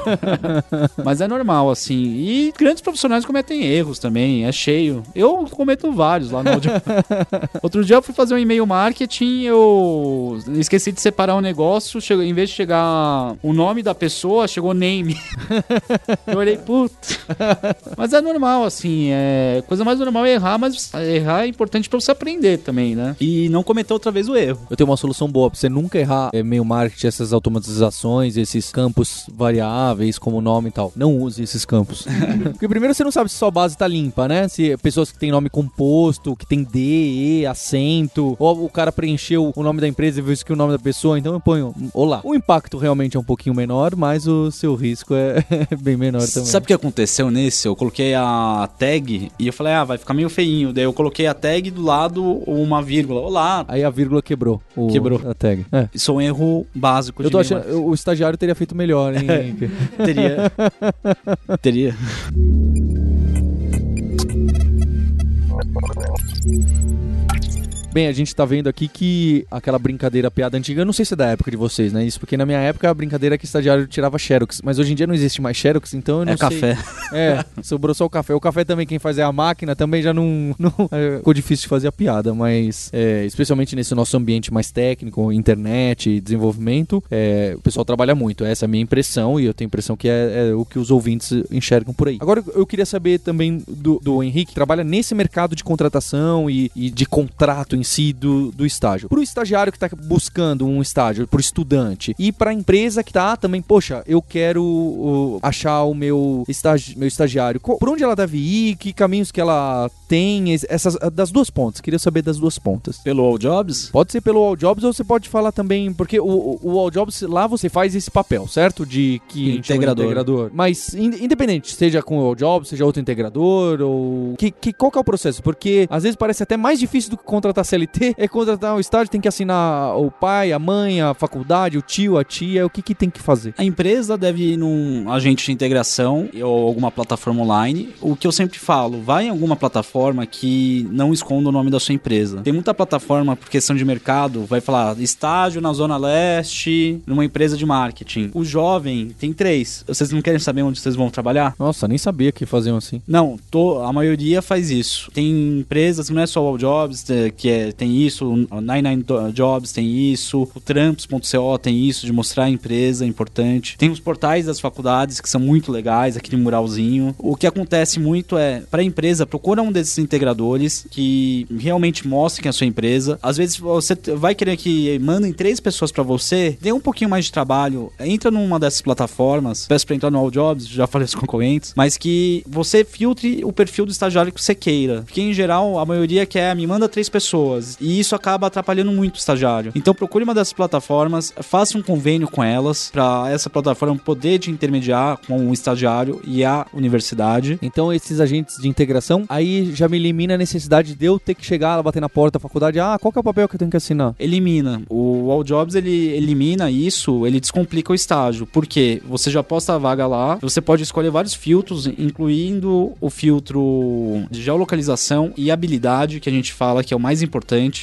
Mas é normal, assim. E grandes profissionais cometem erros também. É cheio. Eu cometo vários lá no áudio. Outro dia eu fui fazer um e-mail marketing, eu esqueci de separar um negócio. Chegou, em vez de chegar o nome da pessoa, chegou name. eu olhei, putz. Mas é normal, assim. É... Coisa mais normal é errar, mas errar é importante pra você aprender também, né? E não cometer outra vez o erro. Eu tenho uma solução boa pra você nunca errar é, meio marketing, essas automatizações, esses campos variáveis como nome e tal. Não use esses campos. Porque primeiro você não sabe se sua base tá limpa, né? Se pessoas que tem nome composto, que tem D, E, acento, ou o cara preencheu o nome da empresa e viu isso que o nome da pessoa, então eu ponho olá. O impacto realmente é um pouquinho menor, mas o seu risco é bem menor também. Sabe o que aconteceu nesse? Eu coloquei a tag e eu falei, ah, vai ficar meio feinho. Daí eu coloquei a tag do lado uma vírgula. Olá. Aí a vírgula quebrou. o- Quebrou. A tag. É. Isso é um erro básico Eu tô achando, o estagiário teria feito melhor, hein? Henrique? Teria. Teria. Bem, a gente tá vendo aqui que aquela brincadeira, piada antiga, eu não sei se é da época de vocês, né? Isso porque na minha época a brincadeira é que o estagiário tirava xerox, mas hoje em dia não existe mais xerox, então eu não É sei. café. É, sobrou só o café. O café também, quem faz é a máquina, também já não. não é, ficou difícil de fazer a piada, mas é, especialmente nesse nosso ambiente mais técnico, internet, desenvolvimento, é, o pessoal trabalha muito. Essa é a minha impressão e eu tenho a impressão que é, é o que os ouvintes enxergam por aí. Agora eu queria saber também do, do Henrique, que trabalha nesse mercado de contratação e, e de contrato em si do, do estágio. Pro estagiário que tá buscando um estágio, pro estudante, e pra empresa que tá também, poxa, eu quero uh, achar o meu, estagi meu estagiário. Por onde ela deve ir? Que caminhos que ela tem? Es- Essas, das duas pontas. Queria saber das duas pontas. Pelo All Jobs? Pode ser pelo All Jobs ou você pode falar também, porque o, o, o All Jobs lá você faz esse papel, certo? De que a Integrador. integrador. Mas in- independente, seja com o All Jobs, seja outro integrador ou que, que qual que é o processo? Porque às vezes parece até mais difícil do que contratar CLT, é contratar um estágio, tem que assinar o pai, a mãe, a faculdade, o tio, a tia, o que que tem que fazer? A empresa deve ir num agente de integração ou alguma plataforma online. O que eu sempre falo, vai em alguma plataforma que não esconda o nome da sua empresa. Tem muita plataforma, por questão de mercado, vai falar estágio na Zona Leste, numa empresa de marketing. O jovem tem três. Vocês não querem saber onde vocês vão trabalhar? Nossa, nem sabia que faziam assim. Não, tô- a maioria faz isso. Tem empresas, não é só o Jobs, é, que é, tem isso, o 99 Do- Jobs tem isso, o Tramps.co tem isso, de mostrar a empresa, é importante. Tem os portais das faculdades que são muito legais, aquele muralzinho. O que acontece muito é, para a empresa, procura um desses integradores que realmente mostrem a sua empresa. Às vezes você vai querer que mandem três pessoas para você, dê um pouquinho mais de trabalho, entra numa dessas plataformas, peço para entrar no All Jobs, já falei os concorrentes, mas que você filtre o perfil do estagiário que você queira. Porque em geral, a maioria quer, me manda três pessoas. Pessoas. E isso acaba atrapalhando muito o estagiário. Então procure uma dessas plataformas, faça um convênio com elas para essa plataforma poder te intermediar com o estagiário e a universidade. Então esses agentes de integração aí já me elimina a necessidade de eu ter que chegar lá, bater na porta da faculdade. Ah, qual que é o papel que eu tenho que assinar? Elimina. O All Jobs ele elimina isso, ele descomplica o estágio. Porque você já posta a vaga lá, você pode escolher vários filtros, incluindo o filtro de geolocalização e habilidade, que a gente fala que é o mais importante.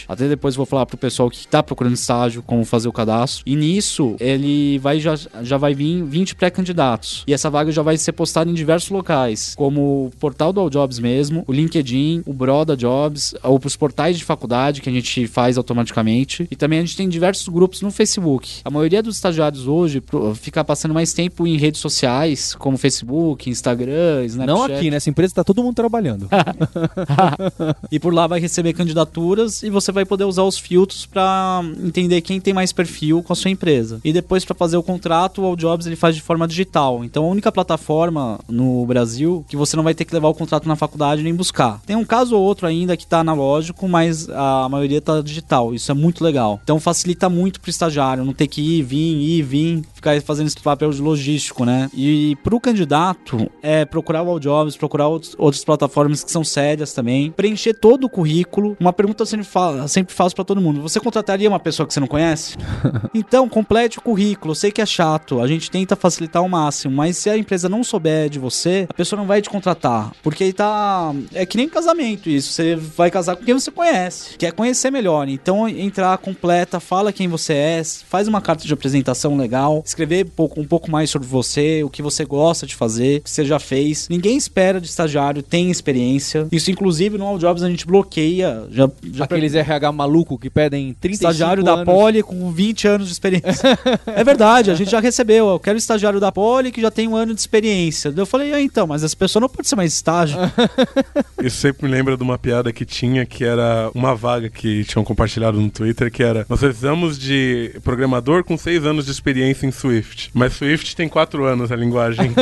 Até depois vou falar pro pessoal que tá procurando estágio como fazer o cadastro. E nisso, ele vai já, já vai vir 20 pré-candidatos. E essa vaga já vai ser postada em diversos locais, como o portal do All Jobs mesmo, o LinkedIn, o Broda Jobs, ou pros portais de faculdade que a gente faz automaticamente. E também a gente tem diversos grupos no Facebook. A maioria dos estagiários hoje fica passando mais tempo em redes sociais, como Facebook, Instagram, Snapchat. Não aqui, nessa empresa tá todo mundo trabalhando. e por lá vai receber candidaturas e você vai poder usar os filtros para entender quem tem mais perfil com a sua empresa. E depois para fazer o contrato, o Jobs ele faz de forma digital. Então a única plataforma no Brasil que você não vai ter que levar o contrato na faculdade nem buscar. Tem um caso ou outro ainda que tá analógico, mas a maioria tá digital. Isso é muito legal. Então facilita muito pro estagiário não ter que ir, vir, ir, vir, ficar fazendo esse papel de logístico, né? E pro candidato é procurar o Jobs, procurar outros, outras plataformas que são sérias também, preencher todo o currículo. Uma pergunta eu sempre, fa sempre faço pra todo mundo: você contrataria uma pessoa que você não conhece? então, complete o currículo. Eu sei que é chato, a gente tenta facilitar ao máximo, mas se a empresa não souber de você, a pessoa não vai te contratar. Porque aí tá. É que nem casamento isso. Você vai casar com quem você conhece, quer conhecer melhor. Então, entrar completa, fala quem você é, faz uma carta de apresentação legal, escrever um pouco, um pouco mais sobre você, o que você gosta de fazer, o que você já fez. Ninguém espera de estagiário, tem experiência. Isso, inclusive, no All Jobs a gente bloqueia. Já, já Aqueles RH maluco que pedem 35 estagiário da anos. Poli com 20 anos de experiência. é verdade, a gente já recebeu. Eu quero estagiário da Poli que já tem um ano de experiência. Eu falei, ah, então, mas essa pessoa não pode ser mais estágio. Isso sempre me lembra de uma piada que tinha, que era uma vaga que tinham compartilhado no Twitter, que era nós precisamos de programador com seis anos de experiência em Swift. Mas Swift tem quatro anos a linguagem.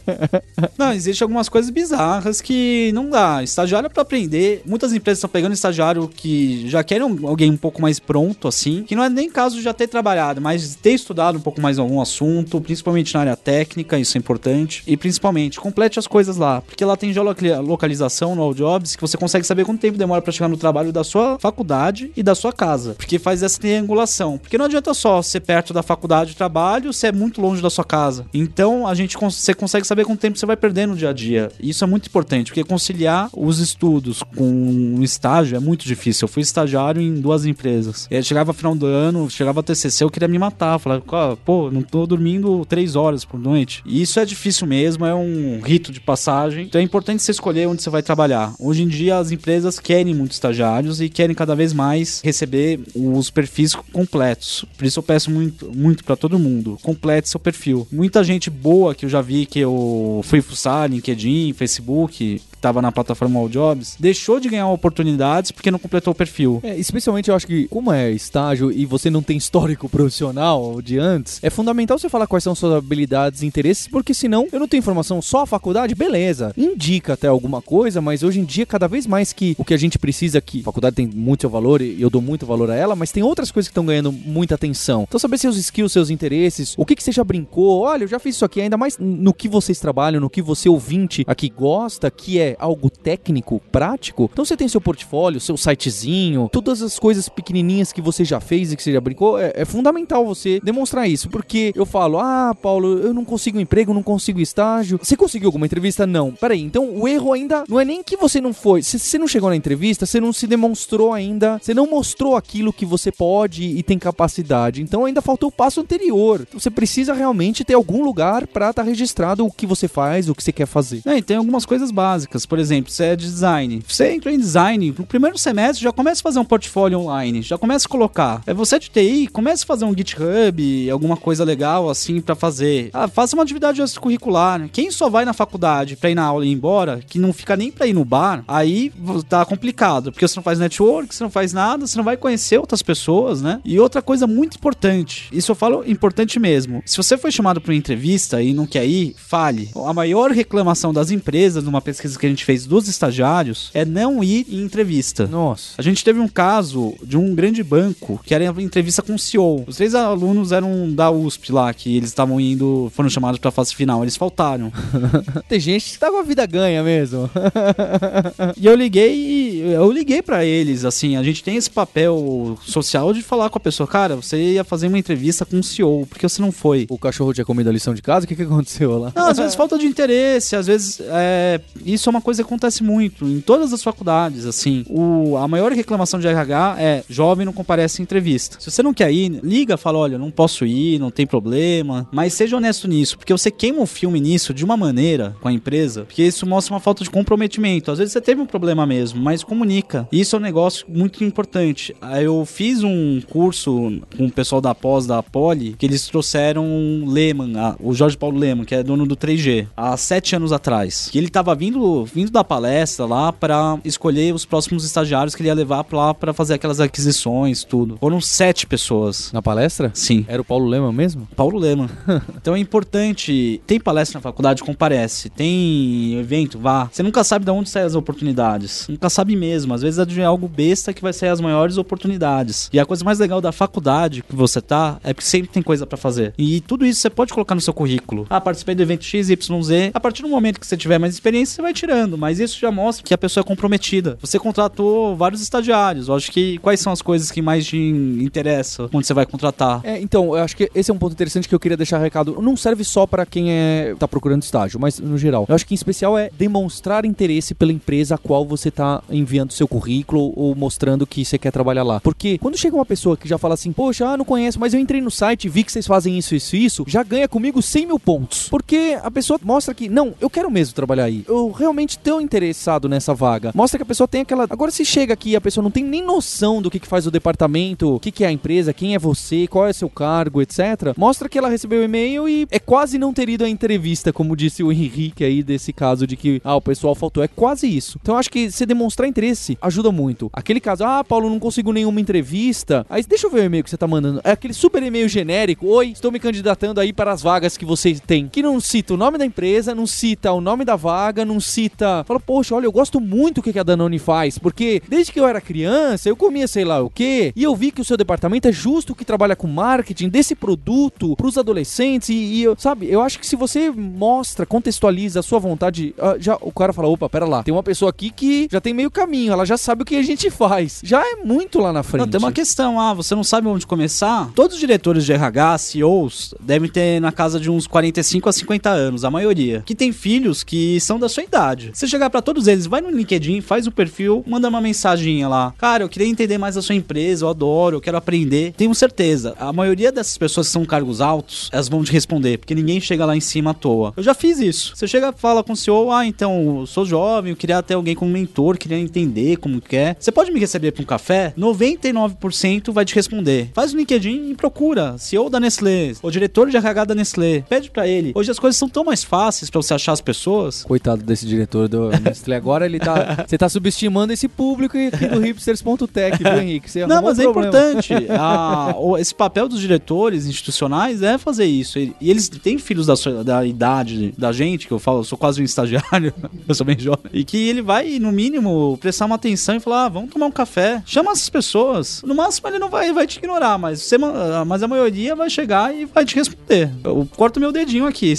Não, existe algumas coisas bizarras que não dá. Estagiário é pra aprender. Muitas empresas estão pegando estagiário que já querem um- alguém um pouco mais pronto, assim. Que não é nem caso de já ter trabalhado, mas ter estudado um pouco mais algum assunto, principalmente na área técnica, isso é importante. E principalmente, complete as coisas lá. Porque lá tem geolocalização no All Jobs que você consegue saber quanto tempo demora pra chegar no trabalho da sua faculdade e da sua casa. Porque faz essa triangulação. Porque não adianta só ser perto da faculdade e trabalho, se é muito longe da sua casa. Então, a gente você consegue saber quanto tempo você vai perder no dia a dia. E Isso é muito importante, porque conciliar os estudos com um estágio é muito difícil. Eu fui estagiário em duas empresas. E aí chegava final do ano, chegava TCC, eu queria me matar. Falava, "Ó, pô, não tô dormindo três horas por noite. E isso é difícil mesmo, é um rito de passagem. Então é importante você escolher onde você vai trabalhar. Hoje em dia as empresas querem muito estagiários e querem cada vez mais receber os perfis completos. Por isso eu peço muito, muito para todo mundo, complete seu perfil. Muita gente boa que eu já vi que eu fui fuçar, LinkedIn, Facebook, que tava na plataforma All Jobs, deixou de ganhar oportunidades porque não completou o perfil. É, especialmente eu acho que, como é estágio e você não tem histórico profissional de antes, é fundamental você falar quais são suas habilidades e interesses, porque senão eu não tenho informação só a faculdade, beleza. Indica até alguma coisa, mas hoje em dia, cada vez mais que o que a gente precisa aqui, a faculdade tem muito seu valor e eu dou muito valor a ela, mas tem outras coisas que estão ganhando muita atenção. Então, saber seus skills, seus interesses, o que, que você já brincou, olha, eu já fiz isso aqui, ainda mais no que vocês trabalham, no que você ouvinte aqui gosta, que é algo técnico, prático. Então, você tem seu portfólio, seu sitezinho, todas as coisas pequenininhas que você já fez e que você já brincou, é, é fundamental você demonstrar isso, porque eu falo, ah, Paulo, eu não consigo emprego, não consigo estágio. Você conseguiu alguma entrevista? Não. Peraí, então o erro ainda não é nem que você não foi, se você não chegou na entrevista, você não se demonstrou ainda, você não mostrou aquilo que você pode e tem capacidade. Então ainda faltou o passo anterior. Então, Você precisa realmente ter algum lugar pra estar registrado o que você faz, o que você quer fazer. É, e tem algumas coisas básicas. Por exemplo, você é de design. Você entra em design, no primeiro semestre já começa a fazer um portfólio online, já começa a colocar. É você de TI, começa a fazer um GitHub, alguma coisa legal assim pra fazer. Ah, faça uma atividade extracurricular. Quem só vai na faculdade pra ir na aula e ir embora, que não fica nem pra ir no bar, aí tá complicado, porque você não faz network, você não faz nada, você não vai conhecer outras pessoas, né? E outra coisa muito importante, isso eu falo importante mesmo. Se você foi chamado pra uma entrevista e não quer ir, fale. A maior reclamação das empresas, numa pesquisa que a gente fez dos estagiários é não ir em entrevista. Nossa. A gente teve um caso de um grande banco que era entrevista com o CEO. Os três alunos eram da USP lá, que eles estavam indo, foram chamados pra fase final, eles faltaram. Tem gente que tá com a vida ganha mesmo. E eu liguei, eu liguei pra eles, assim, a gente tem esse papel social de falar com a pessoa, cara, você ia fazer uma entrevista com o CEO, por que você não foi? o cachorro tinha comido a lição de casa, o que, que aconteceu lá? Não, às vezes falta de interesse, às vezes é, isso é uma coisa que acontece muito em todas as faculdades, assim. O, a maior reclamação de RH é jovem não comparece em entrevista. Se você não quer ir, liga, fala, olha, não posso ir, não tem problema, mas seja honesto nisso, porque você queima o filme nisso de uma maneira com a empresa, porque isso mostra uma falta de comprometimento. Às vezes você teve um problema mesmo, mas comunica. Isso é um negócio muito importante. Eu fiz um curso com o pessoal da pós da Poli, que eles trouxeram Lehman, a- o Jorge Paulo Lehman, que é dono do 3G, há sete anos atrás. Que ele tava vindo, vindo da palestra lá pra escolher os próximos estagiários que ele ia levar pra lá pra fazer aquelas aquisições, tudo. Foram sete pessoas. Na palestra? Sim. Era o Paulo Lema mesmo? Paulo Lema. então é importante. Tem palestra na faculdade, comparece. Tem evento, vá. Você nunca sabe de onde saem as oportunidades. Nunca sabe mesmo. Às vezes é de algo besta que vai sair as maiores oportunidades. E a coisa mais legal da faculdade que você tá é que sempre tem coisa pra fazer. E tudo isso você pode colocar no seu currículo. Ah, participei do evento XYZ. A partir do momento que você tiver mais experiência, você vai tirando. Mas isso já mostra que a pessoa é comprometida. Você contratou vários estagiários. Eu acho que quais são as coisas que mais te interessam quando você vai contratar? É, então, eu acho que esse é um ponto interessante que eu queria deixar recado. Não serve só pra quem é tá procurando estágio, mas no geral. Eu acho que em especial é demonstrar interesse pela empresa a qual você tá enviando seu currículo ou mostrando que você quer trabalhar lá. Porque quando chega uma pessoa que já fala assim, poxa, ah, não conheço, mas eu entrei no site, vi que vocês fazem isso, isso, isso, já ganha comigo 100 mil pontos. Porque a pessoa mostra que, não, eu quero mesmo trabalhar aí. Eu realmente tô interessado nessa vaga. Mostra que a pessoa tem aquela. Agora, se chega aqui e a pessoa não tem nem noção do que, que faz o departamento, o que, que é a empresa, quem é você, qual é seu cargo, etc. Mostra que ela recebeu o e-mail e é quase não ter ido à entrevista, como disse o Henrique aí desse caso de que, ah, o pessoal faltou. É quase isso. Então, acho que você demonstrar interesse ajuda muito. Aquele caso, ah, Paulo, não consigo nenhuma entrevista. Aí, deixa eu ver o e-mail que você tá mandando. É aquele super e-mail genérico. Oi, estou me candidatando aí para as vagas que vocês têm. Que não cita o nome da empresa, não cita o nome da vaga, não cita. Fala, poxa, olha, eu gosto muito do que que a Danone faz, porque desde que eu era criança, eu comia sei lá o quê, e eu vi que o seu departamento é justo que trabalha com marketing desse produto pros adolescentes, e, e eu, sabe, eu acho que se você mostra, contextualiza a sua vontade, ah, já o cara fala, opa, pera lá, tem uma pessoa aqui que já tem meio caminho, ela já sabe o que a gente faz. Já é muito lá na frente. Não, tem uma questão, ah, você não sabe onde começar? Todos os diretores de RH, CEOs, devem ter na casa de uns 45 a 50 anos, a maioria, que tem filhos que são da sua idade. Você chegar pra todos eles, vai no LinkedIn, faz o perfil, manda uma mensaginha lá. Cara, eu queria entender mais a sua empresa, eu adoro, eu quero aprender. Tenho certeza, a maioria dessas pessoas que são cargos altos, elas vão te responder, porque ninguém chega lá em cima à toa. Eu já fiz isso. Você chega, fala com o CEO, ah, então, sou jovem, eu queria ter alguém como mentor, queria entender como que é. Você pode me receber pra um café? 99% vai te responder. Faz o LinkedIn e procura. CEO da Nestlé, o diretor de RH da Nestlé. Pede pra ele. Hoje as coisas são tão mais fáceis pra você achar as pessoas. Coitado desse diretor do Nestlé. Agora ele tá. Você tá subestimando esse público aqui do hipsters.tech, viu, Henrique? Você Não, mas um é importante. A- o- esse papel dos diretores institucionais é fazer isso. E, eles têm filhos da, sua- da idade da gente, que eu falo, eu sou quase um estagiário, eu sou bem jovem. E que ele vai, no mínimo, prestar uma atenção e falar: ah, vamos tomar um café. Chama essas pessoas. No máximo, ele não vai, vai te ignorar, mas, você, ma- mas a maioria vai chegar e vai te responder. Eu corto meu dedinho aqui.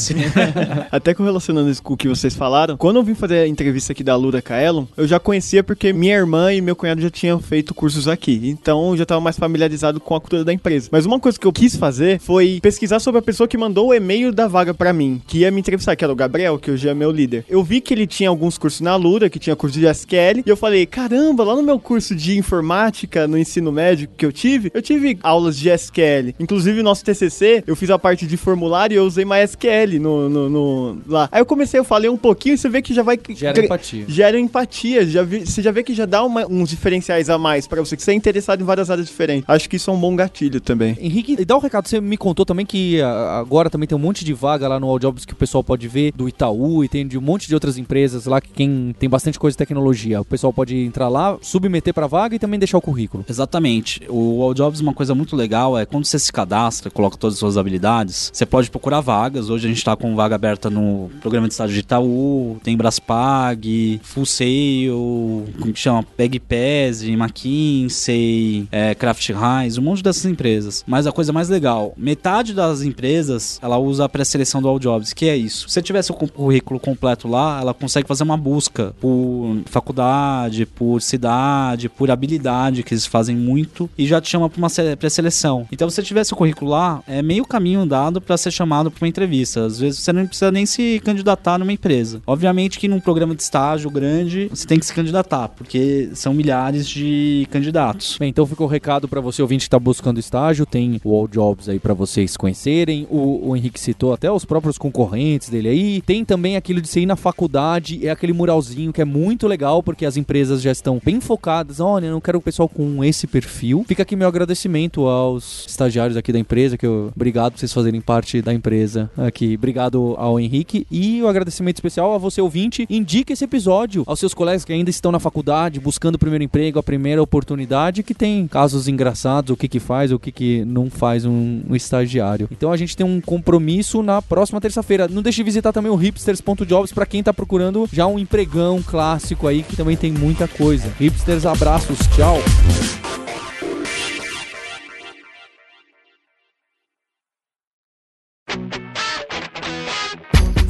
Até correlacionando isso com o que vocês falaram, quando eu vim fazer a entrevista aqui da Lura Kaelon, eu já conhecia porque minha irmã e meu cunhado já tinham feito cursos aqui. Então eu já estava mais familiarizado com a cultura da empresa. Mas uma coisa que eu quis fazer foi pesquisar sobre a pessoa que mandou o e-mail da vaga pra mim, que ia me entrevistar, que era o Gabriel, que hoje é meu líder. Eu vi que ele tinha alguns cursos na Lura, que tinha curso de SQL, e eu falei: caramba, lá no meu curso de informática no ensino médio que eu tive, eu tive aulas de SQL. Inclusive, nosso TCC, eu fiz a parte de formulário e eu usei MySQL no, no, no- lá. Aí eu comecei, eu falei um pouquinho, e você vê que já vai. Gera gre- empatia. Gera empatia, já vi- você já vê que já dá uma- uns diferenciais a mais pra você, que você é interessado em várias áreas diferentes. Acho que isso é um bom gatilho também. Henrique, e dá um recado, você me contou também que ah, agora também tem um monte de vaga lá no All Jobs que o pessoal pode ver, do Itaú e tem de um monte de outras empresas lá que quem tem bastante coisa de tecnologia. O pessoal pode entrar lá, submeter pra vaga e também deixar o currículo. Exatamente. O All Jobs, uma coisa muito legal é quando você se cadastra, coloca todas as suas habilidades, você pode procurar vagas. Hoje a gente está com vaga aberta no programa de estágio de Itaú, tem Marspag, Full Sail, como que chama? Pegpass, McKinsey, é, Heinz, um monte dessas empresas. Mas a coisa mais legal, metade das empresas, ela usa a pré-seleção do All Jobs, que é isso. Se você tivesse o currículo completo lá, ela consegue fazer uma busca por faculdade, por cidade, por habilidade, que eles fazem muito, e já te chama para uma pré-seleção. Então, se você tivesse o currículo lá, é meio caminho andado para ser chamado para uma entrevista. Às vezes você não precisa nem se candidatar numa empresa. Obviamente que num programa de estágio grande, você tem que se candidatar, porque são milhares de candidatos. Bem, então ficou o recado para você ouvinte que está buscando estágio, tem o All Jobs aí para vocês conhecerem. O, o Henrique citou até os próprios concorrentes dele aí. Tem também aquilo de você ir na faculdade, é aquele muralzinho que é muito legal, porque as empresas já estão bem focadas. Olha, não quero o pessoal com esse perfil. Fica aqui meu agradecimento aos estagiários aqui da empresa, que eu, obrigado por vocês fazerem parte da empresa aqui. Obrigado ao Henrique e o agradecimento especial a você ouvinte. Indique esse episódio aos seus colegas que ainda estão na faculdade, buscando o primeiro emprego, a primeira oportunidade, que tem casos engraçados, o que que faz, o que que não faz um, um estagiário. Então a gente tem um compromisso na próxima terça-feira. Não deixe de visitar também o hipsters.jobs para quem tá procurando já um empregão clássico aí, que também tem muita coisa. Hipsters, abraços, tchau!